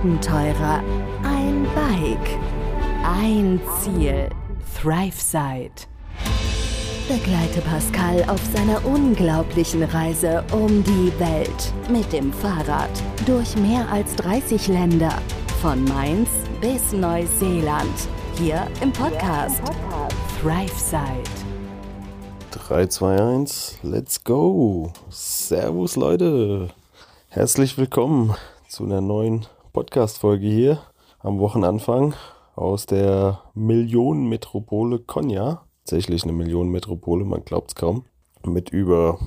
Abenteurer, ein Bike, ein Ziel. ThriveSide. Begleite Pascal auf seiner unglaublichen Reise um die Welt mit dem Fahrrad durch mehr als 30 Länder. Von Mainz bis Neuseeland. Hier im Podcast. ThriveSide. 3, 2, 1, let's go. Servus Leute. Herzlich willkommen zu einer neuen Podcast-Folge hier am Wochenanfang aus der Millionenmetropole Konya. Tatsächlich eine Millionenmetropole, man glaubt es kaum. Mit über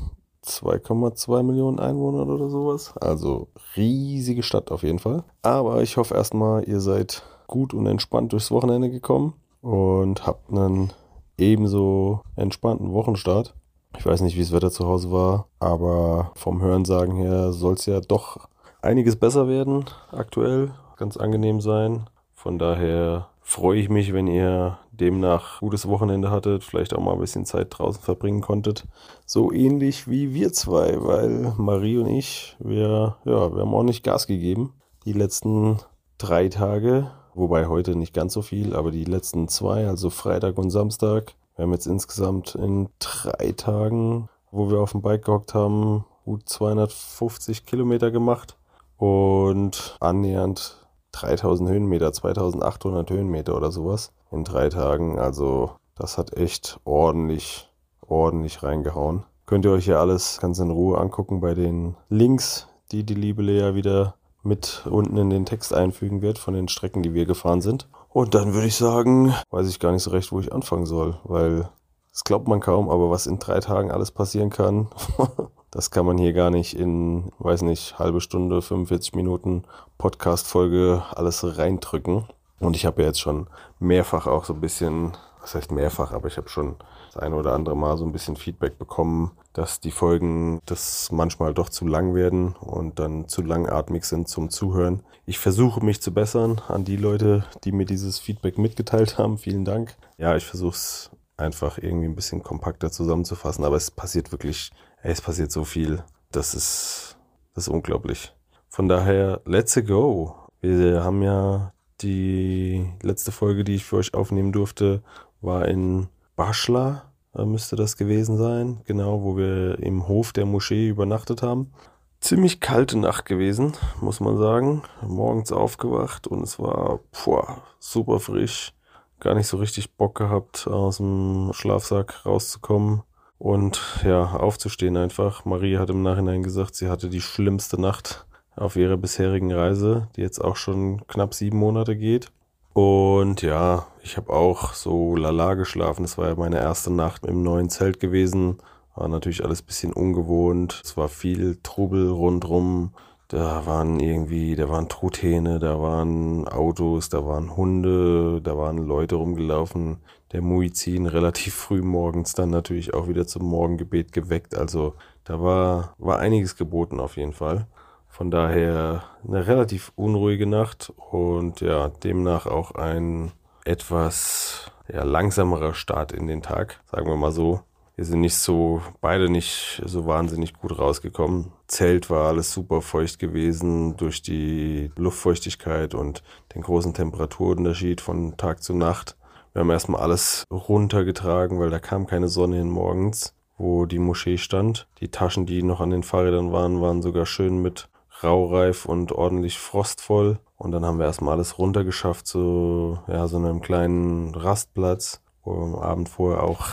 2,2 Millionen Einwohnern oder sowas. Also riesige Stadt auf jeden Fall. Aber ich hoffe erstmal, ihr seid gut und entspannt durchs Wochenende gekommen und habt einen ebenso entspannten Wochenstart. Ich weiß nicht, wie das Wetter zu Hause war, aber vom Hörensagen her soll es ja doch einiges besser werden aktuell. Ganz angenehm sein. Von daher freue ich mich, wenn ihr demnach gutes Wochenende hattet, vielleicht auch mal ein bisschen Zeit draußen verbringen konntet. So ähnlich wie wir zwei, weil Marie und ich, wir, ja, wir haben auch nicht Gas gegeben. Die letzten drei Tage, wobei heute nicht ganz so viel, aber die letzten zwei, also Freitag und Samstag. Wir haben jetzt insgesamt in drei Tagen, wo wir auf dem Bike gehockt haben, gut 250 Kilometer gemacht und annähernd 3000 Höhenmeter, 2800 Höhenmeter oder sowas in drei Tagen. Also das hat echt ordentlich, ordentlich reingehauen. Könnt ihr euch ja alles ganz in Ruhe angucken bei den Links, die die liebe Lea wieder mit unten in den Text einfügen wird von den Strecken, die wir gefahren sind. Und dann würde ich sagen, weiß ich gar nicht so recht, wo ich anfangen soll, weil das glaubt man kaum, aber was in drei Tagen alles passieren kann, Das kann man hier gar nicht in, weiß nicht, halbe Stunde, 45 Minuten Podcast-Folge alles reindrücken. Und ich habe ja jetzt schon mehrfach auch so ein bisschen, was heißt mehrfach, aber ich habe schon das eine oder andere Mal so ein bisschen Feedback bekommen, dass die Folgen das manchmal doch zu lang werden und dann zu langatmig sind zum Zuhören. Ich versuche mich zu bessern an die Leute, die mir dieses Feedback mitgeteilt haben. Vielen Dank. Ja, ich versuche es einfach irgendwie ein bisschen kompakter zusammenzufassen, aber es passiert wirklich es passiert so viel. Das ist, das ist unglaublich. Von daher, let's go. Wir haben ja die letzte Folge, die ich für euch aufnehmen durfte, war in Baschla, müsste das gewesen sein. Genau, wo wir im Hof der Moschee übernachtet haben. Ziemlich kalte Nacht gewesen, muss man sagen. Morgens aufgewacht und es war boah, super frisch. Gar nicht so richtig Bock gehabt, aus dem Schlafsack rauszukommen und ja, aufzustehen einfach. Marie hat im Nachhinein gesagt, sie hatte die schlimmste Nacht auf ihrer bisherigen Reise, die jetzt auch schon knapp sieben Monate geht. Und ja, ich habe auch so lala geschlafen. Das war ja meine erste Nacht im neuen Zelt gewesen. War natürlich alles bisschen ungewohnt. Es war viel Trubel rundrum. Da waren irgendwie, da waren Truthähne, da waren Autos, da waren Hunde, da waren Leute rumgelaufen. Der Muizin relativ früh morgens dann natürlich auch wieder zum Morgengebet geweckt. Also da war, war einiges geboten auf jeden Fall. Von daher eine relativ unruhige Nacht und ja, demnach auch ein etwas ja, langsamerer Start in den Tag, sagen wir mal so. Wir sind nicht so, beide nicht so wahnsinnig gut rausgekommen. Zelt war alles super feucht gewesen durch die Luftfeuchtigkeit und den großen Temperaturunterschied von Tag zu Nacht. Wir haben erstmal alles runtergetragen, weil da kam keine Sonne hin morgens, wo die Moschee stand. Die Taschen, die noch an den Fahrrädern waren, waren sogar schön mit Raureif und ordentlich frostvoll. Und dann haben wir erstmal alles runtergeschafft zu ja, so einem kleinen Rastplatz, wo wir am Abend vorher auch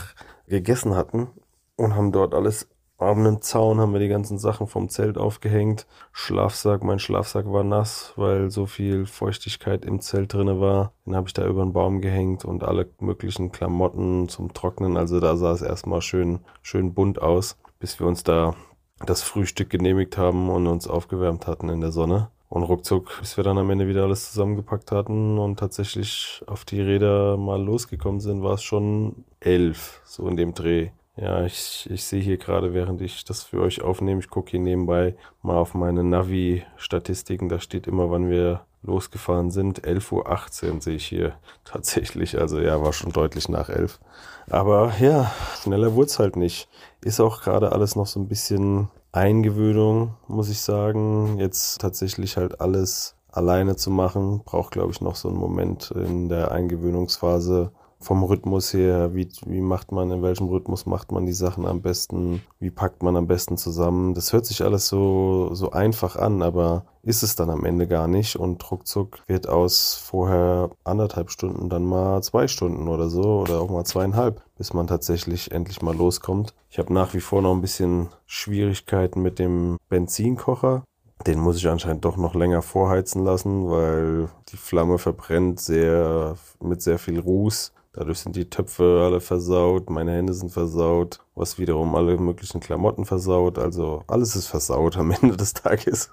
gegessen hatten und haben dort alles auf einem Zaun haben wir die ganzen Sachen vom Zelt aufgehängt. Schlafsack, mein Schlafsack war nass, weil so viel Feuchtigkeit im Zelt drinne war. Den habe ich da über den Baum gehängt und alle möglichen Klamotten zum Trocknen. Also da sah es erstmal schön, schön bunt aus, bis wir uns da das Frühstück genehmigt haben und uns aufgewärmt hatten in der Sonne. Und ruckzuck, bis wir dann am Ende wieder alles zusammengepackt hatten und tatsächlich auf die Räder mal losgekommen sind, war es schon elf, so in dem Dreh. Ja, ich, ich sehe hier gerade, während ich das für euch aufnehme, ich gucke hier nebenbei mal auf meine Navi-Statistiken, da steht immer, wann wir losgefahren sind. 11.18 Uhr sehe ich hier tatsächlich, also ja, war schon deutlich nach 11. Aber ja, schneller wurde es halt nicht. Ist auch gerade alles noch so ein bisschen Eingewöhnung, muss ich sagen. Jetzt tatsächlich halt alles alleine zu machen. Braucht, glaube ich, noch so einen Moment in der Eingewöhnungsphase, vom Rhythmus her, wie, wie macht man, in welchem Rhythmus macht man die Sachen am besten, wie packt man am besten zusammen. Das hört sich alles so, so einfach an, aber ist es dann am Ende gar nicht und ruckzuck wird aus vorher anderthalb Stunden dann mal zwei Stunden oder so oder auch mal zweieinhalb, bis man tatsächlich endlich mal loskommt. Ich habe nach wie vor noch ein bisschen Schwierigkeiten mit dem Benzinkocher. Den muss ich anscheinend doch noch länger vorheizen lassen, weil die Flamme verbrennt sehr mit sehr viel Ruß Dadurch sind die Töpfe alle versaut, meine Hände sind versaut, was wiederum alle möglichen Klamotten versaut. Also alles ist versaut am Ende des Tages.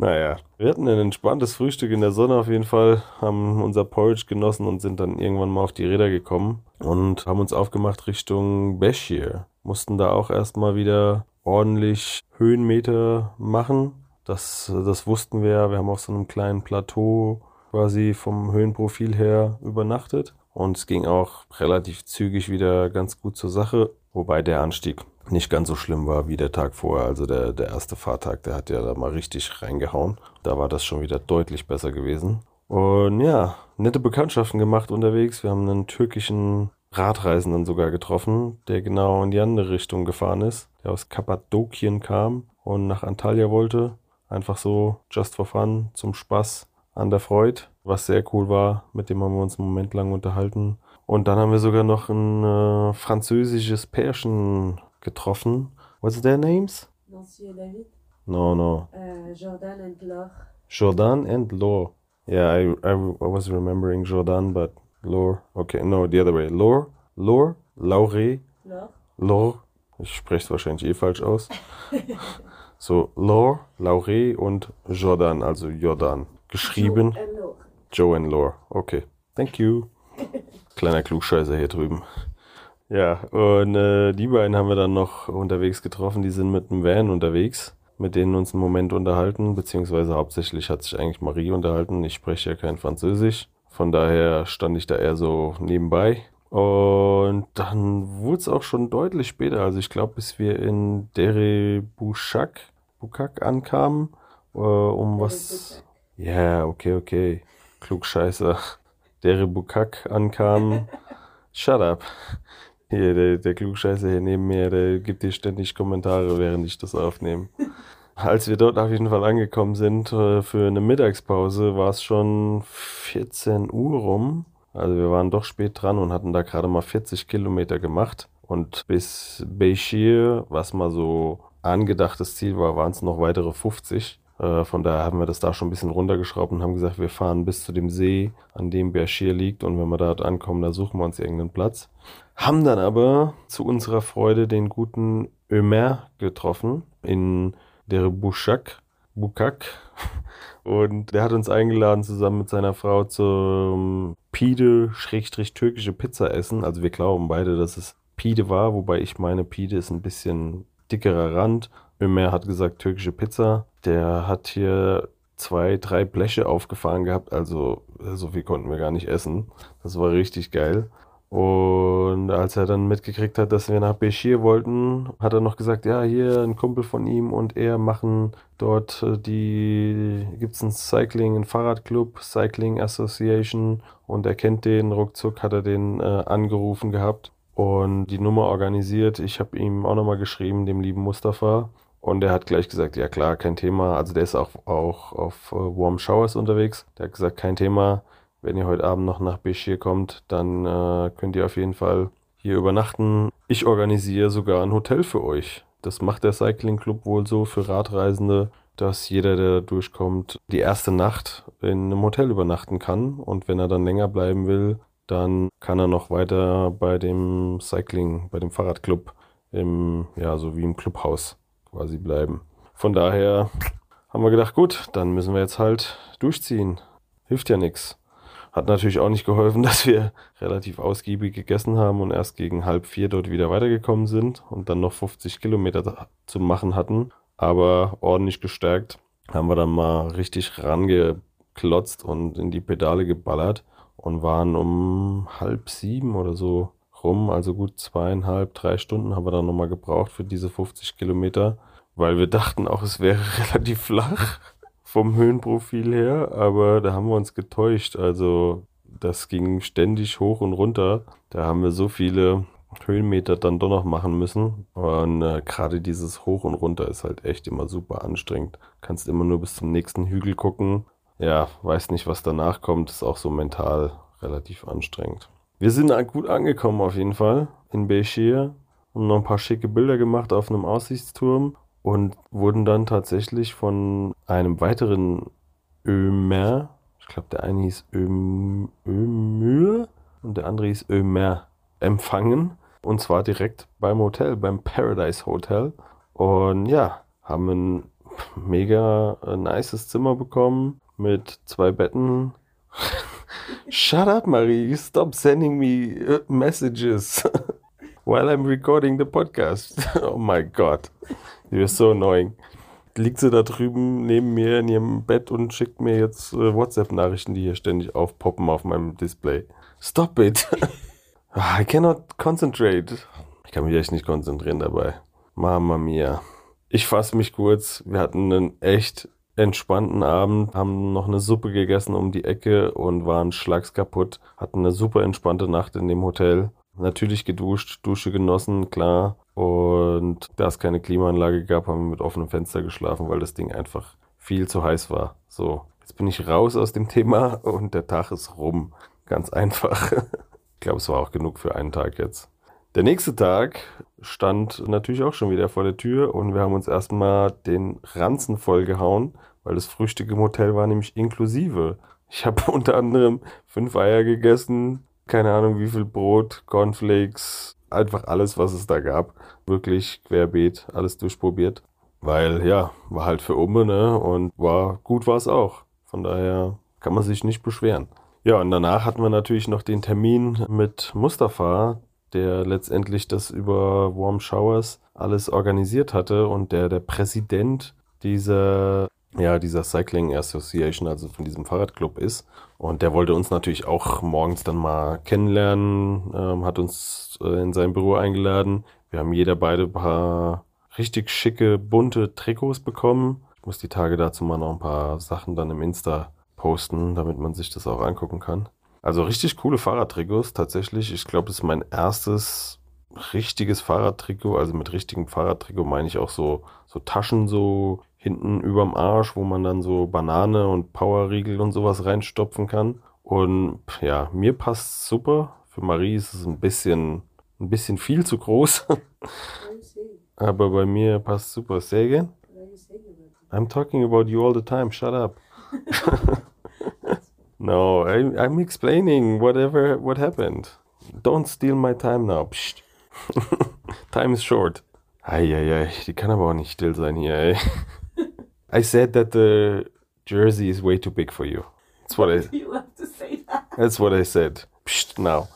Naja, wir hatten ein entspanntes Frühstück in der Sonne auf jeden Fall, haben unser Porridge genossen und sind dann irgendwann mal auf die Räder gekommen und haben uns aufgemacht Richtung Beshir. Mussten da auch erstmal wieder ordentlich Höhenmeter machen. Das, das wussten wir ja. Wir haben auf so einem kleinen Plateau quasi vom Höhenprofil her übernachtet. Und es ging auch relativ zügig wieder ganz gut zur Sache, wobei der Anstieg nicht ganz so schlimm war wie der Tag vorher. Also der, der erste Fahrtag, der hat ja da mal richtig reingehauen. Da war das schon wieder deutlich besser gewesen. Und ja, nette Bekanntschaften gemacht unterwegs. Wir haben einen türkischen Radreisenden sogar getroffen, der genau in die andere Richtung gefahren ist, der aus Kappadokien kam und nach Antalya wollte. Einfach so, just for fun, zum Spaß an der Freude was sehr cool war. Mit dem haben wir uns einen Moment lang unterhalten. Und dann haben wir sogar noch ein äh, französisches Pärchen getroffen. What's their names? Monsieur David. No, no. Uh, Jordan and Laure. Jordan and Laure. Yeah, I, I, I was remembering Jordan, but Laure. Okay, no, the other way. Laure, Laure, Laure. Laure. Laure. Ich spreche es wahrscheinlich eh falsch aus. so, Laure, Laure und Jordan, also Jordan. Geschrieben. Joe and Lore. Okay. Thank you. Kleiner Klugscheißer hier drüben. Ja, und äh, die beiden haben wir dann noch unterwegs getroffen. Die sind mit einem Van unterwegs, mit denen uns einen Moment unterhalten, beziehungsweise hauptsächlich hat sich eigentlich Marie unterhalten. Ich spreche ja kein Französisch. Von daher stand ich da eher so nebenbei. Und dann wurde es auch schon deutlich später. Also ich glaube, bis wir in Dere Bouchak, Bukak ankamen, äh, um was. Ja, yeah, okay, okay. Klugscheißer, der Bukak ankam. Shut up. Hier, der, der Klugscheißer hier neben mir, der gibt dir ständig Kommentare, während ich das aufnehme. Als wir dort auf jeden Fall angekommen sind äh, für eine Mittagspause, war es schon 14 Uhr rum. Also wir waren doch spät dran und hatten da gerade mal 40 Kilometer gemacht. Und bis Beishir, was mal so angedachtes Ziel war, waren es noch weitere 50. Äh, von daher haben wir das da schon ein bisschen runtergeschraubt und haben gesagt, wir fahren bis zu dem See, an dem Bershir liegt und wenn wir dort ankommen, da suchen wir uns irgendeinen Platz. Haben dann aber zu unserer Freude den guten Ömer getroffen in der Bushak, Bukak. Und der hat uns eingeladen, zusammen mit seiner Frau zum Pide-türkische Pizza essen. Also wir glauben beide, dass es Pide war, wobei ich meine, Pide ist ein bisschen dickerer Rand Ömer hat gesagt, türkische Pizza. Der hat hier zwei, drei Bleche aufgefahren gehabt, also so viel konnten wir gar nicht essen. Das war richtig geil. Und als er dann mitgekriegt hat, dass wir nach Beschir wollten, hat er noch gesagt, ja, hier ein Kumpel von ihm und er machen dort äh, die, gibt's ein Cycling, ein Fahrradclub, Cycling Association und er kennt den, ruckzuck hat er den äh, angerufen gehabt und die Nummer organisiert. Ich habe ihm auch nochmal geschrieben, dem lieben Mustafa. Und er hat gleich gesagt, ja klar, kein Thema. Also der ist auch, auch auf äh, Warm Showers unterwegs. Der hat gesagt, kein Thema. Wenn ihr heute Abend noch nach Beschir kommt, dann äh, könnt ihr auf jeden Fall hier übernachten. Ich organisiere sogar ein Hotel für euch. Das macht der Cycling Club wohl so für Radreisende, dass jeder, der durchkommt, die erste Nacht in einem Hotel übernachten kann. Und wenn er dann länger bleiben will, dann kann er noch weiter bei dem Cycling, bei dem Fahrradclub im, ja, so wie im Clubhaus quasi bleiben. Von daher haben wir gedacht, gut, dann müssen wir jetzt halt durchziehen. Hilft ja nichts. Hat natürlich auch nicht geholfen, dass wir relativ ausgiebig gegessen haben und erst gegen halb vier dort wieder weitergekommen sind und dann noch 50 Kilometer zu machen hatten. Aber ordentlich gestärkt haben wir dann mal richtig rangeklotzt und in die Pedale geballert und waren um halb sieben oder so rum, also gut zweieinhalb, drei Stunden haben wir dann nochmal gebraucht für diese 50 Kilometer, weil wir dachten auch, es wäre relativ flach vom Höhenprofil her, aber da haben wir uns getäuscht. Also das ging ständig hoch und runter. Da haben wir so viele Höhenmeter dann doch noch machen müssen. Und äh, gerade dieses Hoch und Runter ist halt echt immer super anstrengend. Kannst immer nur bis zum nächsten Hügel gucken. Ja, weiß nicht, was danach kommt. Ist auch so mental relativ anstrengend. Wir sind gut angekommen auf jeden Fall in Beishir. Haben noch ein paar schicke Bilder gemacht auf einem Aussichtsturm und wurden dann tatsächlich von einem weiteren Ömer, ich glaube der eine hieß Öm, Ömür und der andere hieß Ömer, empfangen. Und zwar direkt beim Hotel, beim Paradise Hotel. Und ja, haben ein mega nices Zimmer bekommen mit zwei Betten. Shut up, Marie. Stop sending me uh, messages while I'm recording the podcast. oh my God. You're so annoying. Liegt sie da drüben neben mir in ihrem Bett und schickt mir jetzt äh, WhatsApp-Nachrichten, die hier ständig aufpoppen auf meinem Display. Stop it. I cannot concentrate. Ich kann mich echt nicht konzentrieren dabei. Mama mia. Ich fasse mich kurz. Wir hatten einen echt entspannten Abend, haben noch eine Suppe gegessen um die Ecke und waren schlags kaputt. Hatten eine super entspannte Nacht in dem Hotel. Natürlich geduscht, Dusche genossen, klar. Und da es keine Klimaanlage gab, haben wir mit offenem Fenster geschlafen, weil das Ding einfach viel zu heiß war. So, jetzt bin ich raus aus dem Thema und der Tag ist rum. Ganz einfach. Ich glaube, es war auch genug für einen Tag jetzt. Der nächste Tag stand natürlich auch schon wieder vor der Tür und wir haben uns erstmal den Ranzen vollgehauen, weil das Frühstück im Hotel war nämlich inklusive. Ich habe unter anderem fünf Eier gegessen, keine Ahnung wie viel Brot, Cornflakes, einfach alles, was es da gab. Wirklich querbeet, alles durchprobiert. Weil ja, war halt für Umme, ne? Und war gut war es auch. Von daher kann man sich nicht beschweren. Ja, und danach hatten wir natürlich noch den Termin mit Mustafa, der letztendlich das über Warm Showers alles organisiert hatte und der der Präsident dieser ja, dieser Cycling Association, also von diesem Fahrradclub ist. Und der wollte uns natürlich auch morgens dann mal kennenlernen, ähm, hat uns äh, in sein Büro eingeladen. Wir haben jeder beide paar richtig schicke, bunte Trikots bekommen. Ich muss die Tage dazu mal noch ein paar Sachen dann im Insta posten, damit man sich das auch angucken kann. Also richtig coole Fahrradtrikots tatsächlich. Ich glaube, das ist mein erstes richtiges Fahrradtrikot. Also mit richtigem Fahrradtrikot meine ich auch so, so Taschen so hinten überm Arsch, wo man dann so Banane und Powerriegel und sowas reinstopfen kann. Und ja, mir passt super. Für Marie ist es ein bisschen, ein bisschen viel zu groß. Aber bei mir passt super. Say again? I'm talking about you all the time. Shut up. No, I, I'm explaining whatever what happened. Don't steal my time now. Psst. time is short. Eieiei, die kann aber auch nicht still sein hier, ey. I said that the jersey is way too big for you. That's what I. You have to say that. That's what I said. Psst, now.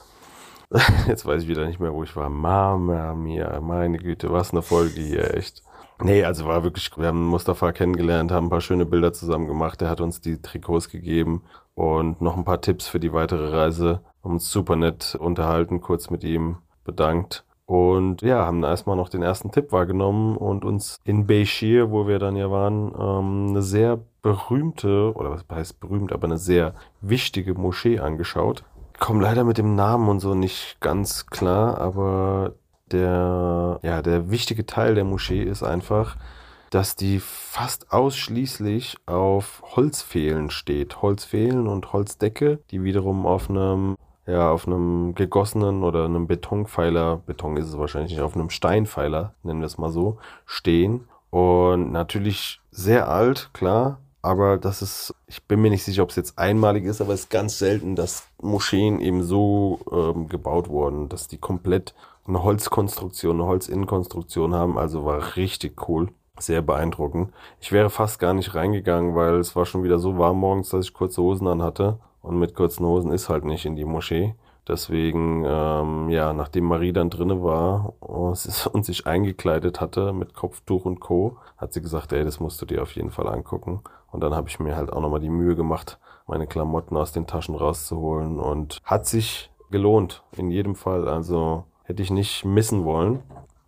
Jetzt weiß ich wieder nicht mehr, wo ich war. Mama mia, meine Güte, was eine Folge hier, echt. Nee, also war wirklich, wir haben Mustafa kennengelernt, haben ein paar schöne Bilder zusammen gemacht. Er hat uns die Trikots gegeben und noch ein paar Tipps für die weitere Reise. Haben uns super nett unterhalten, kurz mit ihm bedankt. Und ja, haben erstmal noch den ersten Tipp wahrgenommen und uns in Beishir, wo wir dann ja waren, ähm, eine sehr berühmte, oder was heißt berühmt, aber eine sehr wichtige Moschee angeschaut. Komm leider mit dem Namen und so nicht ganz klar, aber der, ja, der wichtige Teil der Moschee ist einfach, dass die fast ausschließlich auf Holzfehlen steht. Holzfehlen und Holzdecke, die wiederum auf einem, ja, auf einem gegossenen oder einem Betonpfeiler, Beton ist es wahrscheinlich nicht, auf einem Steinpfeiler, nennen wir es mal so, stehen. Und natürlich sehr alt, klar, aber das ist, ich bin mir nicht sicher, ob es jetzt einmalig ist, aber es ist ganz selten, dass Moscheen eben so ähm, gebaut wurden, dass die komplett eine Holzkonstruktion, eine Holzinnenkonstruktion haben. Also war richtig cool. Sehr beeindruckend. Ich wäre fast gar nicht reingegangen, weil es war schon wieder so warm morgens, dass ich kurze Hosen an hatte. Und mit kurzen Hosen ist halt nicht in die Moschee. Deswegen, ähm, ja, nachdem Marie dann drinne war und sich eingekleidet hatte mit Kopftuch und Co., hat sie gesagt, ey, das musst du dir auf jeden Fall angucken. Und dann habe ich mir halt auch nochmal die Mühe gemacht, meine Klamotten aus den Taschen rauszuholen und hat sich gelohnt, in jedem Fall. Also hätte ich nicht missen wollen.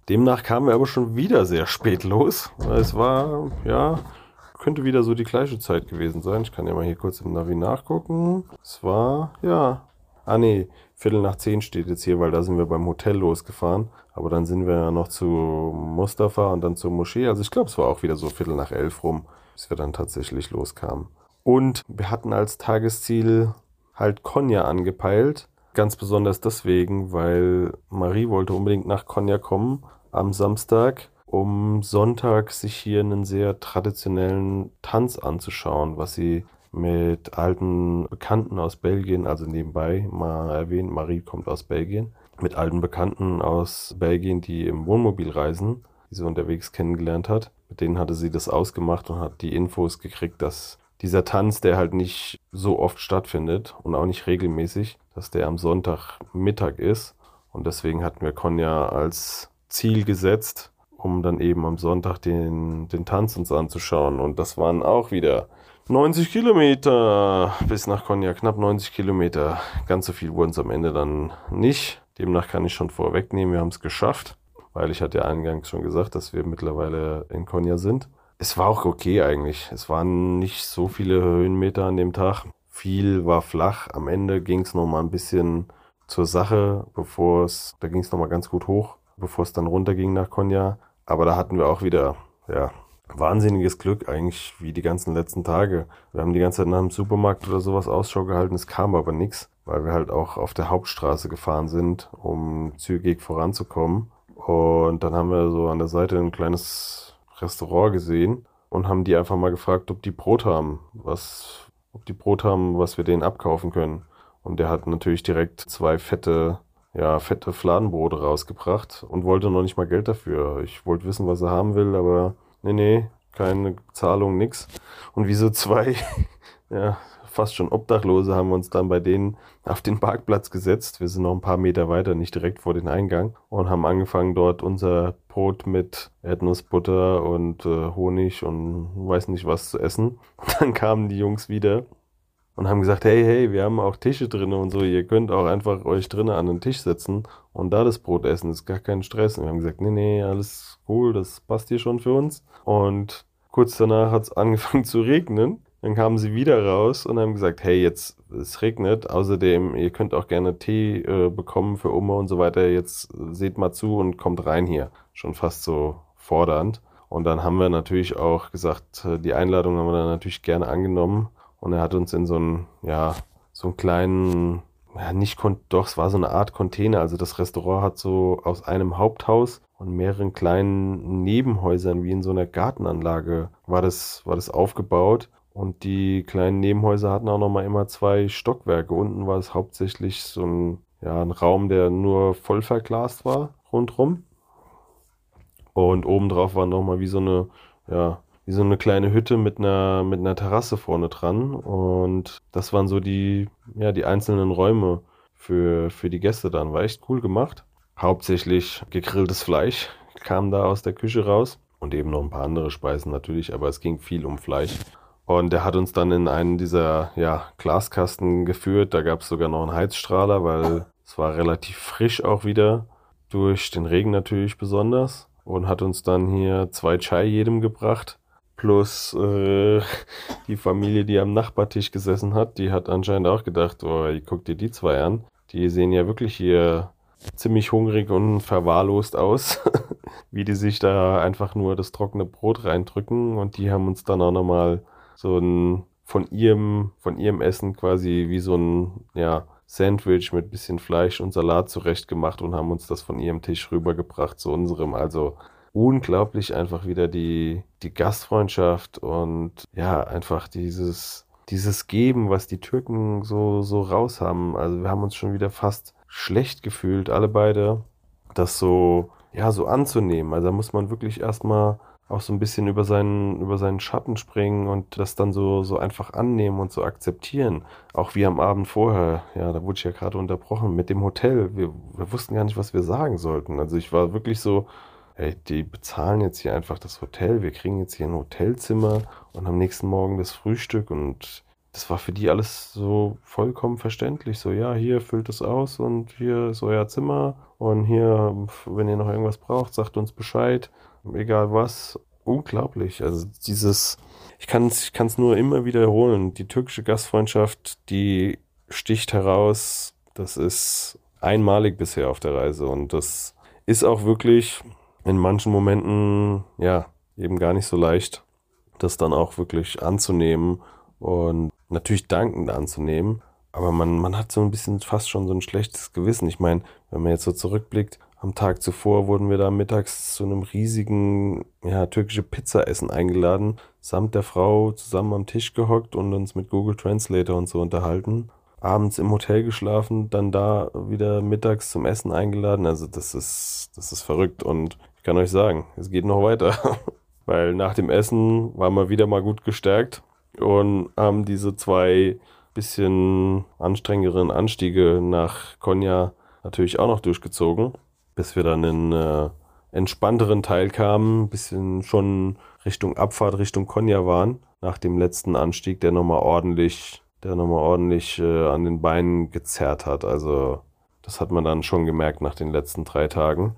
Demnach kamen wir aber schon wieder sehr spät los. Es war, ja, könnte wieder so die gleiche Zeit gewesen sein. Ich kann ja mal hier kurz im Navi nachgucken. Es war, ja. Ah, nee, Viertel nach zehn steht jetzt hier, weil da sind wir beim Hotel losgefahren. Aber dann sind wir ja noch zu Mustafa und dann zur Moschee. Also ich glaube, es war auch wieder so Viertel nach elf rum, bis wir dann tatsächlich loskamen. Und wir hatten als Tagesziel halt Konya angepeilt. Ganz besonders deswegen, weil Marie wollte unbedingt nach Konya kommen am Samstag, um Sonntag sich hier einen sehr traditionellen Tanz anzuschauen, was sie mit alten Bekannten aus Belgien, also nebenbei mal erwähnt, Marie kommt aus Belgien, mit alten Bekannten aus Belgien, die im Wohnmobil reisen, die sie unterwegs kennengelernt hat. Mit denen hatte sie das ausgemacht und hat die Infos gekriegt, dass dieser Tanz, der halt nicht so oft stattfindet und auch nicht regelmäßig, dass der am Sonntagmittag ist. Und deswegen hatten wir Konya als Ziel gesetzt, um dann eben am Sonntag den, den Tanz uns anzuschauen. Und das waren auch wieder 90 Kilometer bis nach Konya, knapp 90 Kilometer. Ganz so viel wurden es am Ende dann nicht. Demnach kann ich schon vorwegnehmen, wir haben es geschafft, weil ich hatte ja eingangs schon gesagt, dass wir mittlerweile in Konya sind. Es war auch okay eigentlich. Es waren nicht so viele Höhenmeter an dem Tag. Viel war flach. Am Ende ging es nochmal ein bisschen zur Sache, bevor es, da ging es nochmal ganz gut hoch, bevor es dann runterging nach Konya. Aber da hatten wir auch wieder, ja, wahnsinniges Glück eigentlich wie die ganzen letzten Tage. Wir haben die ganze Zeit nach einem Supermarkt oder sowas Ausschau gehalten, es kam aber nichts, weil wir halt auch auf der Hauptstraße gefahren sind, um zügig voranzukommen. Und dann haben wir so an der Seite ein kleines Restaurant gesehen und haben die einfach mal gefragt, ob die Brot haben, was, ob die Brot haben, was wir denen abkaufen können. Und der hat natürlich direkt zwei fette, ja, fette Fladenbrote rausgebracht und wollte noch nicht mal Geld dafür. Ich wollte wissen, was er haben will, aber nee, nee, keine Zahlung, nix. Und wie so zwei, ja, fast schon Obdachlose haben wir uns dann bei denen auf den Parkplatz gesetzt. Wir sind noch ein paar Meter weiter, nicht direkt vor den Eingang und haben angefangen dort unser Brot mit Erdnussbutter und äh, Honig und weiß nicht was zu essen. Dann kamen die Jungs wieder und haben gesagt, hey, hey, wir haben auch Tische drin und so, ihr könnt auch einfach euch drinnen an den Tisch setzen und da das Brot essen, ist gar kein Stress. Und wir haben gesagt, nee, nee, alles cool, das passt hier schon für uns. Und kurz danach hat es angefangen zu regnen. Dann kamen sie wieder raus und haben gesagt, hey, jetzt es regnet. Außerdem, ihr könnt auch gerne Tee äh, bekommen für Oma und so weiter. Jetzt seht mal zu und kommt rein hier. Schon fast so fordernd. Und dann haben wir natürlich auch gesagt, äh, die Einladung haben wir dann natürlich gerne angenommen und er hat uns in so einen, ja, so einen kleinen, ja, nicht, doch, es war so eine Art Container. Also das Restaurant hat so aus einem Haupthaus und mehreren kleinen Nebenhäusern, wie in so einer Gartenanlage, war das, war das aufgebaut. Und die kleinen Nebenhäuser hatten auch nochmal immer zwei Stockwerke. Unten war es hauptsächlich so ein, ja, ein Raum, der nur voll verglast war, rundrum. Und obendrauf war nochmal wie so eine, ja, wie so eine kleine Hütte mit einer, mit einer Terrasse vorne dran. Und das waren so die, ja, die einzelnen Räume für, für die Gäste dann. War echt cool gemacht. Hauptsächlich gegrilltes Fleisch kam da aus der Küche raus. Und eben noch ein paar andere Speisen natürlich, aber es ging viel um Fleisch. Und er hat uns dann in einen dieser ja, Glaskasten geführt. Da gab es sogar noch einen Heizstrahler, weil es war relativ frisch auch wieder. Durch den Regen natürlich besonders. Und hat uns dann hier zwei Chai jedem gebracht plus äh, die Familie, die am Nachbartisch gesessen hat, die hat anscheinend auch gedacht, oh, guck dir die zwei an. Die sehen ja wirklich hier ziemlich hungrig und verwahrlost aus, wie die sich da einfach nur das trockene Brot reindrücken und die haben uns dann auch nochmal so ein von ihrem, von ihrem Essen quasi wie so ein, ja, Sandwich mit bisschen Fleisch und Salat zurecht gemacht und haben uns das von ihrem Tisch rübergebracht zu unserem. Also unglaublich einfach wieder die, die Gastfreundschaft und ja, einfach dieses, dieses Geben, was die Türken so, so raus haben. Also wir haben uns schon wieder fast schlecht gefühlt, alle beide, das so, ja, so anzunehmen. Also da muss man wirklich erstmal auch so ein bisschen über seinen, über seinen Schatten springen und das dann so, so einfach annehmen und so akzeptieren. Auch wie am Abend vorher, ja, da wurde ich ja gerade unterbrochen mit dem Hotel. Wir, wir wussten gar nicht, was wir sagen sollten. Also ich war wirklich so, ey, die bezahlen jetzt hier einfach das Hotel, wir kriegen jetzt hier ein Hotelzimmer und am nächsten Morgen das Frühstück und das war für die alles so vollkommen verständlich. So, ja, hier füllt es aus und hier ist euer Zimmer und hier, wenn ihr noch irgendwas braucht, sagt uns Bescheid, egal was. Unglaublich. Also dieses, ich kann es ich kann's nur immer wiederholen. Die türkische Gastfreundschaft, die sticht heraus. Das ist einmalig bisher auf der Reise und das ist auch wirklich in manchen Momenten, ja, eben gar nicht so leicht, das dann auch wirklich anzunehmen und natürlich dankend anzunehmen. Aber man, man hat so ein bisschen fast schon so ein schlechtes Gewissen. Ich meine, wenn man jetzt so zurückblickt, am Tag zuvor wurden wir da mittags zu einem riesigen, ja, türkische Pizza essen eingeladen, samt der Frau zusammen am Tisch gehockt und uns mit Google Translator und so unterhalten. Abends im Hotel geschlafen, dann da wieder mittags zum Essen eingeladen. Also das ist, das ist verrückt und kann euch sagen, es geht noch weiter. Weil nach dem Essen waren wir wieder mal gut gestärkt und haben diese zwei bisschen anstrengenderen Anstiege nach Konya natürlich auch noch durchgezogen bis wir dann in äh, entspannteren Teil kamen, bisschen schon Richtung Abfahrt, Richtung Konya waren, nach dem letzten Anstieg, der nochmal ordentlich, der nochmal ordentlich äh, an den Beinen gezerrt hat. Also das hat man dann schon gemerkt nach den letzten drei Tagen.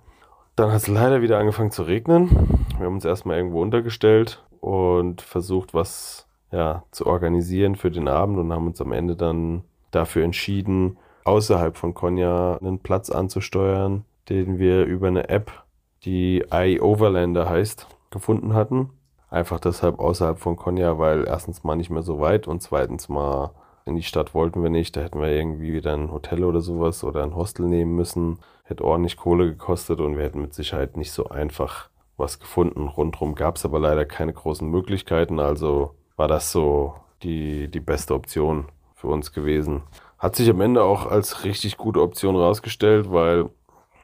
Dann hat es leider wieder angefangen zu regnen. Wir haben uns erstmal irgendwo untergestellt und versucht, was ja, zu organisieren für den Abend und haben uns am Ende dann dafür entschieden, außerhalb von Konya einen Platz anzusteuern, den wir über eine App, die iOverlander heißt, gefunden hatten. Einfach deshalb außerhalb von Konya, weil erstens mal nicht mehr so weit und zweitens mal in die Stadt wollten wir nicht. Da hätten wir irgendwie wieder ein Hotel oder sowas oder ein Hostel nehmen müssen. Hätte ordentlich Kohle gekostet und wir hätten mit Sicherheit nicht so einfach was gefunden. Rundrum gab es aber leider keine großen Möglichkeiten, also war das so die, die beste Option für uns gewesen. Hat sich am Ende auch als richtig gute Option rausgestellt, weil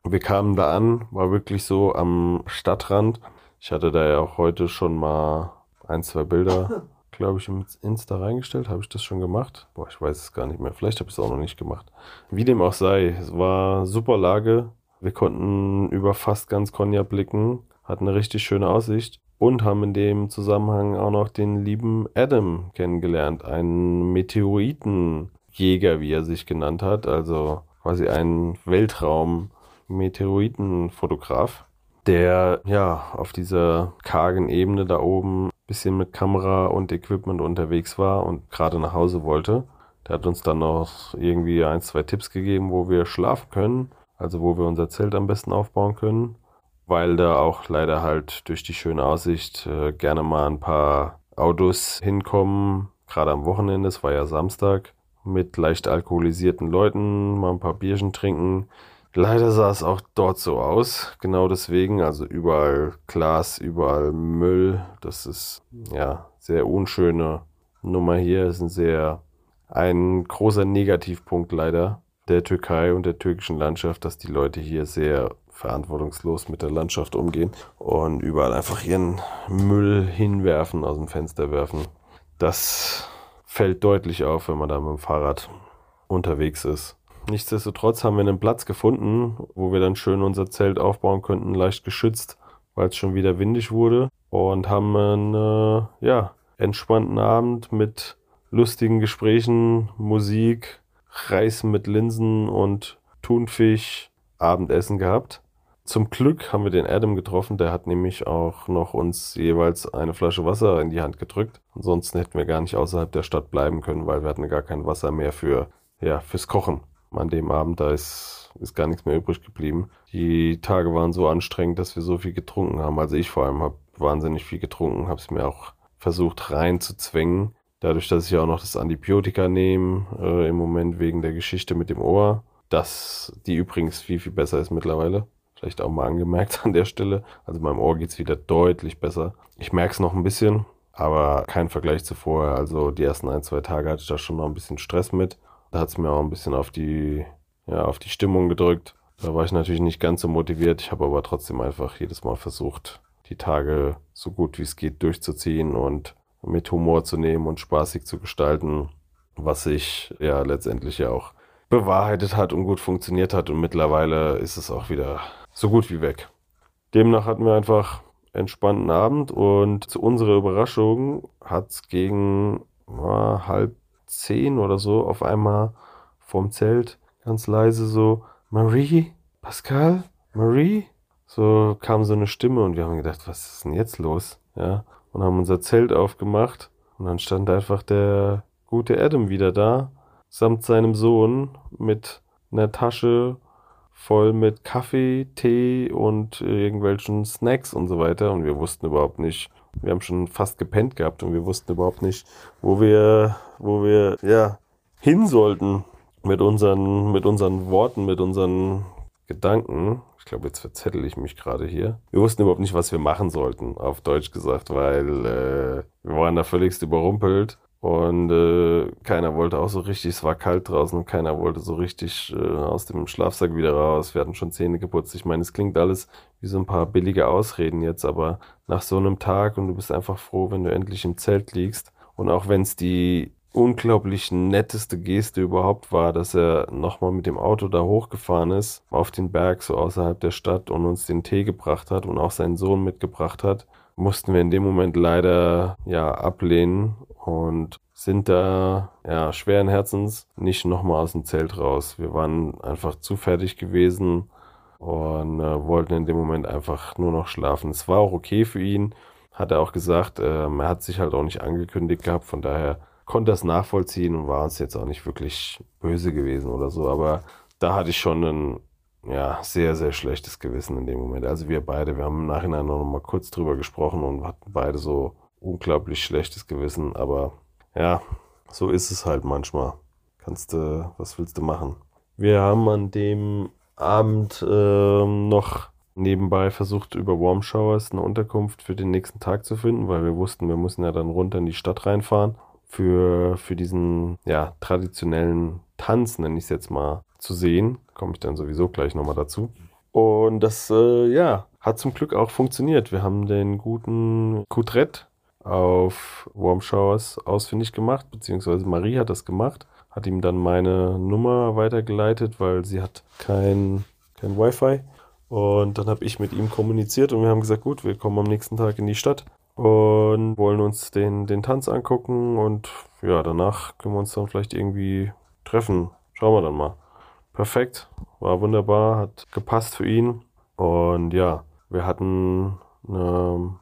wir kamen da an, war wirklich so am Stadtrand. Ich hatte da ja auch heute schon mal ein, zwei Bilder, glaube ich, im Insta reingestellt. Habe ich das schon gemacht? Boah, ich weiß es gar nicht mehr. Vielleicht habe ich es auch noch nicht gemacht. Wie dem auch sei, es war super Lage. Wir konnten über fast ganz Konya blicken, hatten eine richtig schöne Aussicht und haben in dem Zusammenhang auch noch den lieben Adam kennengelernt, einen Meteoritenjäger, wie er sich genannt hat, also quasi ein Weltraum Meteoritenfotograf, der ja auf dieser kargen Ebene da oben bisschen mit Kamera und Equipment unterwegs war und gerade nach Hause wollte. Der hat uns dann noch irgendwie ein, zwei Tipps gegeben, wo wir schlafen können, also wo wir unser Zelt am besten aufbauen können, weil da auch leider halt durch die schöne Aussicht äh, gerne mal ein paar Autos hinkommen, gerade am Wochenende, es war ja Samstag, mit leicht alkoholisierten Leuten, mal ein paar Bierchen trinken. Leider sah es auch dort so aus. Genau deswegen, also überall Glas, überall Müll. Das ist ja sehr unschöne Nummer hier. Das ist ein sehr ein großer Negativpunkt leider der Türkei und der türkischen Landschaft, dass die Leute hier sehr verantwortungslos mit der Landschaft umgehen und überall einfach ihren Müll hinwerfen, aus dem Fenster werfen. Das fällt deutlich auf, wenn man da mit dem Fahrrad unterwegs ist. Nichtsdestotrotz haben wir einen Platz gefunden, wo wir dann schön unser Zelt aufbauen könnten, leicht geschützt, weil es schon wieder windig wurde. Und haben einen äh, ja, entspannten Abend mit lustigen Gesprächen, Musik, Reis mit Linsen und Thunfisch, Abendessen gehabt. Zum Glück haben wir den Adam getroffen, der hat nämlich auch noch uns jeweils eine Flasche Wasser in die Hand gedrückt. Ansonsten hätten wir gar nicht außerhalb der Stadt bleiben können, weil wir hatten gar kein Wasser mehr für, ja, fürs Kochen an dem Abend, da ist, ist gar nichts mehr übrig geblieben. Die Tage waren so anstrengend, dass wir so viel getrunken haben. Also ich vor allem habe wahnsinnig viel getrunken, habe es mir auch versucht reinzuzwängen. Dadurch, dass ich auch noch das Antibiotika nehme, äh, im Moment wegen der Geschichte mit dem Ohr, das, die übrigens viel, viel besser ist mittlerweile. Vielleicht auch mal angemerkt an der Stelle. Also meinem Ohr geht es wieder deutlich besser. Ich merke es noch ein bisschen, aber kein Vergleich zu vorher. Also die ersten ein, zwei Tage hatte ich da schon noch ein bisschen Stress mit. Hat es mir auch ein bisschen auf die, ja, auf die Stimmung gedrückt. Da war ich natürlich nicht ganz so motiviert. Ich habe aber trotzdem einfach jedes Mal versucht, die Tage so gut wie es geht durchzuziehen und mit Humor zu nehmen und spaßig zu gestalten, was sich ja letztendlich ja auch bewahrheitet hat und gut funktioniert hat. Und mittlerweile ist es auch wieder so gut wie weg. Demnach hatten wir einfach entspannten Abend und zu unserer Überraschung hat es gegen na, halb zehn oder so auf einmal vorm Zelt ganz leise so, Marie, Pascal, Marie. So kam so eine Stimme und wir haben gedacht, was ist denn jetzt los? Ja. und haben unser Zelt aufgemacht. Und dann stand einfach der gute Adam wieder da, samt seinem Sohn mit einer Tasche voll mit Kaffee, Tee und irgendwelchen Snacks und so weiter. Und wir wussten überhaupt nicht, wir haben schon fast gepennt gehabt und wir wussten überhaupt nicht, wo wir, wo wir, ja, hin sollten mit unseren, mit unseren Worten, mit unseren Gedanken. Ich glaube, jetzt verzettel ich mich gerade hier. Wir wussten überhaupt nicht, was wir machen sollten, auf Deutsch gesagt, weil äh, wir waren da völligst überrumpelt und äh, keiner wollte auch so richtig, es war kalt draußen und keiner wollte so richtig äh, aus dem Schlafsack wieder raus. Wir hatten schon Zähne geputzt. Ich meine, es klingt alles wie so ein paar billige Ausreden jetzt, aber nach so einem Tag und du bist einfach froh, wenn du endlich im Zelt liegst. Und auch wenn es die unglaublich netteste Geste überhaupt war, dass er nochmal mit dem Auto da hochgefahren ist, auf den Berg, so außerhalb der Stadt und uns den Tee gebracht hat und auch seinen Sohn mitgebracht hat, mussten wir in dem Moment leider ja ablehnen und sind da ja schweren Herzens nicht nochmal aus dem Zelt raus. Wir waren einfach zu fertig gewesen und äh, wollten in dem Moment einfach nur noch schlafen. Es war auch okay für ihn, hat er auch gesagt. Äh, er hat sich halt auch nicht angekündigt gehabt, von daher konnte das nachvollziehen und war uns jetzt auch nicht wirklich böse gewesen oder so. Aber da hatte ich schon ein ja, sehr, sehr schlechtes Gewissen in dem Moment. Also wir beide, wir haben im Nachhinein noch mal kurz drüber gesprochen und hatten beide so unglaublich schlechtes Gewissen. Aber ja, so ist es halt manchmal. Kannst du, was willst du machen? Wir haben an dem Abend äh, noch nebenbei versucht, über Warm Showers eine Unterkunft für den nächsten Tag zu finden, weil wir wussten, wir müssen ja dann runter in die Stadt reinfahren für, für diesen ja, traditionellen Tanz, nenne ich es jetzt mal, zu sehen. Komme ich dann sowieso gleich nochmal dazu. Und das, äh, ja, hat zum Glück auch funktioniert. Wir haben den guten Coutret auf Warm Showers ausfindig gemacht, beziehungsweise Marie hat das gemacht, hat ihm dann meine Nummer weitergeleitet, weil sie hat kein, kein Wi-Fi. Und dann habe ich mit ihm kommuniziert und wir haben gesagt, gut, wir kommen am nächsten Tag in die Stadt und wollen uns den, den Tanz angucken und ja, danach können wir uns dann vielleicht irgendwie treffen. Schauen wir dann mal. Perfekt, war wunderbar, hat gepasst für ihn und ja, wir hatten eine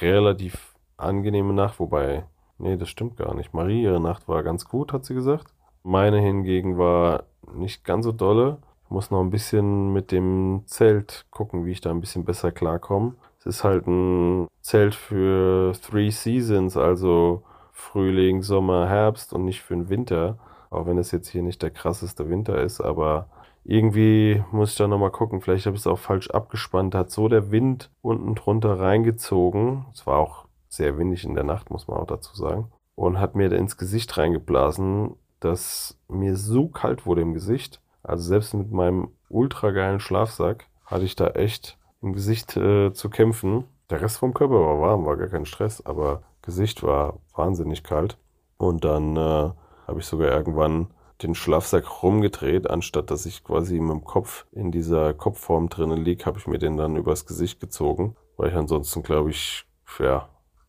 relativ angenehme Nacht, wobei, nee, das stimmt gar nicht. Marie, ihre Nacht war ganz gut, hat sie gesagt. Meine hingegen war nicht ganz so dolle. Ich muss noch ein bisschen mit dem Zelt gucken, wie ich da ein bisschen besser klarkomme ist halt ein Zelt für Three Seasons, also Frühling, Sommer, Herbst und nicht für den Winter. Auch wenn es jetzt hier nicht der krasseste Winter ist, aber irgendwie muss ich da nochmal gucken. Vielleicht habe ich es auch falsch abgespannt. Hat so der Wind unten drunter reingezogen. Es war auch sehr windig in der Nacht, muss man auch dazu sagen. Und hat mir da ins Gesicht reingeblasen, dass mir so kalt wurde im Gesicht. Also selbst mit meinem ultra geilen Schlafsack hatte ich da echt im Gesicht äh, zu kämpfen. Der Rest vom Körper war warm, war gar kein Stress, aber Gesicht war wahnsinnig kalt. Und dann äh, habe ich sogar irgendwann den Schlafsack rumgedreht, anstatt dass ich quasi mit dem Kopf in dieser Kopfform drinnen lieg, habe ich mir den dann übers Gesicht gezogen, weil ich ansonsten, glaube ich, ja,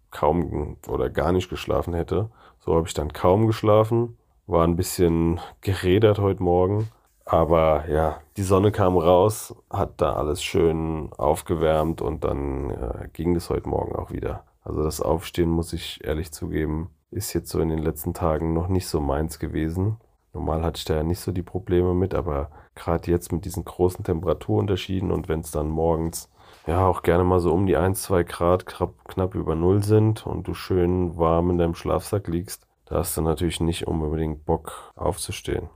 kaum oder gar nicht geschlafen hätte. So habe ich dann kaum geschlafen, war ein bisschen gerädert heute Morgen aber ja, die Sonne kam raus, hat da alles schön aufgewärmt und dann äh, ging es heute Morgen auch wieder. Also das Aufstehen, muss ich ehrlich zugeben, ist jetzt so in den letzten Tagen noch nicht so meins gewesen. Normal hatte ich da ja nicht so die Probleme mit, aber gerade jetzt mit diesen großen Temperaturunterschieden und wenn es dann morgens ja auch gerne mal so um die 1, 2 Grad knapp, knapp über Null sind und du schön warm in deinem Schlafsack liegst, da hast du natürlich nicht unbedingt Bock aufzustehen.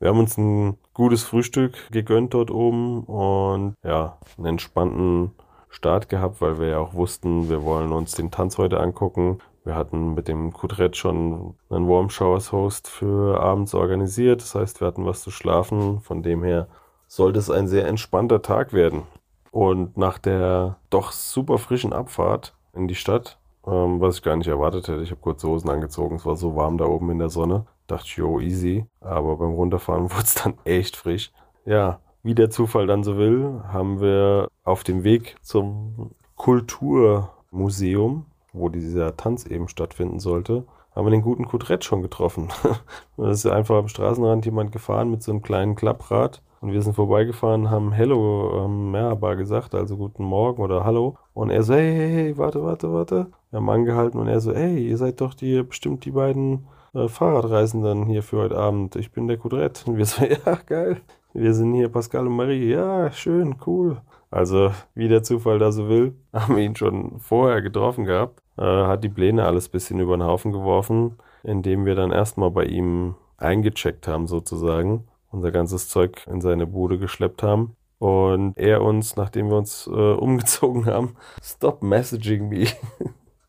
Wir haben uns ein gutes Frühstück gegönnt dort oben und ja, einen entspannten Start gehabt, weil wir ja auch wussten, wir wollen uns den Tanz heute angucken. Wir hatten mit dem Kudret schon einen Warm Showers Host für abends organisiert. Das heißt, wir hatten was zu schlafen. Von dem her sollte es ein sehr entspannter Tag werden. Und nach der doch super frischen Abfahrt in die Stadt, ähm, was ich gar nicht erwartet hätte, ich habe kurze Hosen angezogen, es war so warm da oben in der Sonne, Dachte ich, jo, easy. Aber beim Runterfahren wurde es dann echt frisch. Ja, wie der Zufall dann so will, haben wir auf dem Weg zum Kulturmuseum, wo dieser Tanz eben stattfinden sollte, haben wir den guten Kudret schon getroffen. da ist einfach am Straßenrand jemand gefahren mit so einem kleinen Klapprad. Und wir sind vorbeigefahren, haben Hello, ähm, ja, gesagt, also guten Morgen oder Hallo. Und er so, hey, hey, hey, warte, warte, warte. Wir haben angehalten und er so, hey, ihr seid doch die, bestimmt die beiden äh, Fahrradreisenden hier für heute Abend. Ich bin der Kudret. Und wir so, ja, geil. Wir sind hier Pascal und Marie. Ja, schön, cool. Also, wie der Zufall da so will, haben wir ihn schon vorher getroffen gehabt. Äh, hat die Pläne alles ein bisschen über den Haufen geworfen, indem wir dann erstmal bei ihm eingecheckt haben, sozusagen. Unser ganzes Zeug in seine Bude geschleppt haben. Und er uns, nachdem wir uns äh, umgezogen haben, stop messaging me.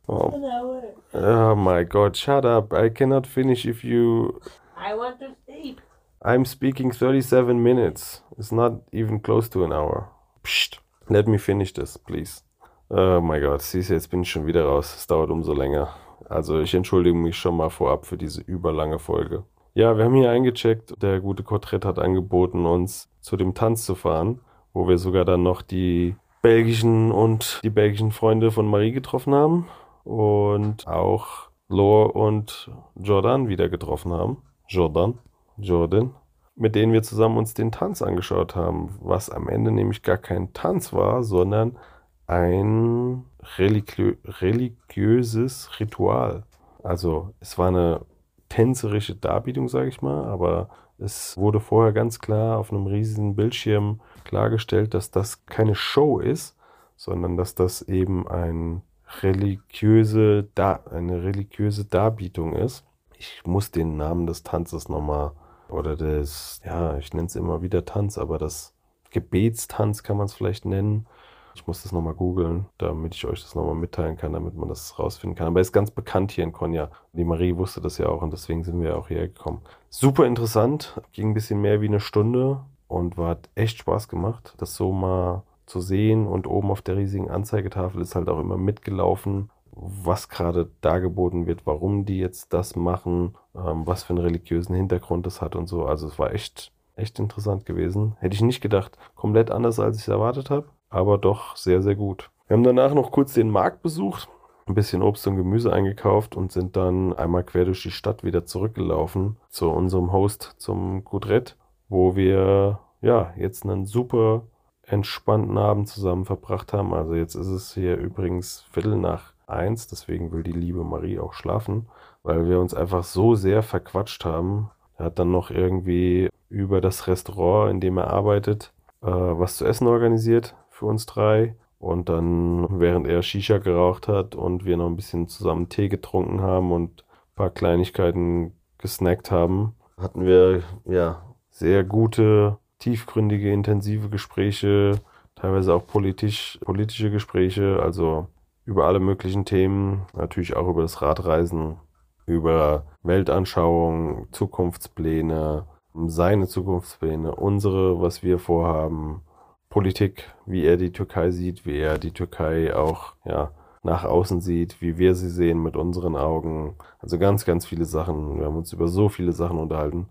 Oh. oh my god, shut up. I cannot finish if you. I want to sleep. I'm speaking 37 minutes. It's not even close to an hour. Psst. Let me finish this, please. Oh my god, siehst du, jetzt bin ich schon wieder raus. Es dauert umso länger. Also ich entschuldige mich schon mal vorab für diese überlange Folge. Ja, wir haben hier eingecheckt. Der gute Kotret hat angeboten, uns zu dem Tanz zu fahren, wo wir sogar dann noch die belgischen und die belgischen Freunde von Marie getroffen haben und auch Lore und Jordan wieder getroffen haben. Jordan, Jordan, mit denen wir zusammen uns den Tanz angeschaut haben, was am Ende nämlich gar kein Tanz war, sondern ein religiö religiöses Ritual. Also es war eine tänzerische Darbietung, sage ich mal, aber es wurde vorher ganz klar auf einem riesigen Bildschirm klargestellt, dass das keine Show ist, sondern dass das eben ein religiöse Dar eine religiöse Darbietung ist. Ich muss den Namen des Tanzes nochmal, oder des, ja, ich nenne es immer wieder Tanz, aber das Gebetstanz kann man es vielleicht nennen. Ich muss das nochmal googeln, damit ich euch das nochmal mitteilen kann, damit man das rausfinden kann. Aber er ist ganz bekannt hier in Konya. Die Marie wusste das ja auch und deswegen sind wir auch hierher gekommen. Super interessant, ging ein bisschen mehr wie eine Stunde und war echt Spaß gemacht, das so mal zu sehen. Und oben auf der riesigen Anzeigetafel ist halt auch immer mitgelaufen, was gerade dargeboten wird, warum die jetzt das machen, ähm, was für einen religiösen Hintergrund das hat und so. Also es war echt, echt interessant gewesen. Hätte ich nicht gedacht. Komplett anders, als ich es erwartet habe aber doch sehr, sehr gut. Wir haben danach noch kurz den Markt besucht, ein bisschen Obst und Gemüse eingekauft und sind dann einmal quer durch die Stadt wieder zurückgelaufen zu unserem Host, zum Gudret, wo wir ja jetzt einen super entspannten Abend zusammen verbracht haben. Also jetzt ist es hier übrigens Viertel nach eins, deswegen will die liebe Marie auch schlafen, weil wir uns einfach so sehr verquatscht haben. Er hat dann noch irgendwie über das Restaurant, in dem er arbeitet, äh, was zu essen organisiert für uns drei. Und dann, während er Shisha geraucht hat und wir noch ein bisschen zusammen Tee getrunken haben und ein paar Kleinigkeiten gesnackt haben, hatten wir ja sehr gute, tiefgründige, intensive Gespräche, teilweise auch politisch, politische Gespräche, also über alle möglichen Themen, natürlich auch über das Radreisen, über Weltanschauung, Zukunftspläne, seine Zukunftspläne, unsere, was wir vorhaben, Politik, wie er die Türkei sieht, wie er die Türkei auch ja, nach außen sieht, wie wir sie sehen mit unseren Augen. Also ganz, ganz viele Sachen. Wir haben uns über so viele Sachen unterhalten.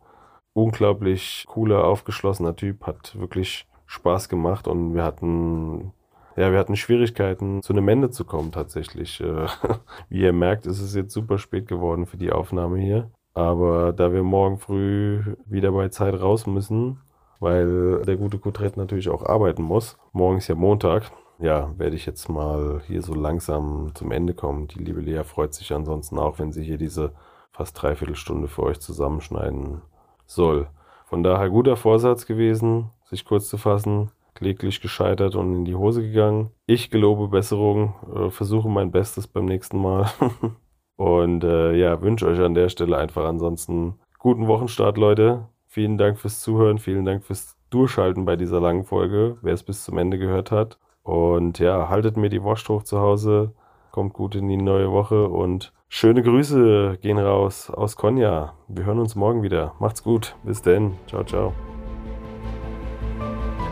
Unglaublich cooler, aufgeschlossener Typ, hat wirklich Spaß gemacht und wir hatten ja, wir hatten Schwierigkeiten, zu einem Ende zu kommen tatsächlich. Äh, wie ihr merkt, ist es jetzt super spät geworden für die Aufnahme hier. Aber da wir morgen früh wieder bei Zeit raus müssen, weil der gute Kutret natürlich auch arbeiten muss. Morgen ist ja Montag. Ja, werde ich jetzt mal hier so langsam zum Ende kommen. Die liebe Lea freut sich ansonsten auch, wenn sie hier diese fast dreiviertel Stunde für euch zusammenschneiden soll. Von daher guter Vorsatz gewesen, sich kurz zu fassen, kläglich gescheitert und in die Hose gegangen. Ich gelobe Besserung, äh, versuche mein Bestes beim nächsten Mal. und äh, ja, wünsche euch an der Stelle einfach ansonsten guten Wochenstart, Leute. Vielen Dank fürs Zuhören, vielen Dank fürs Durchhalten bei dieser langen Folge, wer es bis zum Ende gehört hat. Und ja, haltet mir die Wurst hoch zu Hause, kommt gut in die neue Woche und schöne Grüße gehen raus aus Konya. Wir hören uns morgen wieder. Macht's gut. Bis denn. Ciao, ciao.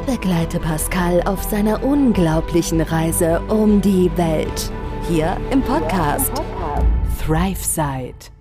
Begleite Pascal auf seiner unglaublichen Reise um die Welt. Hier im Podcast ThriveSide.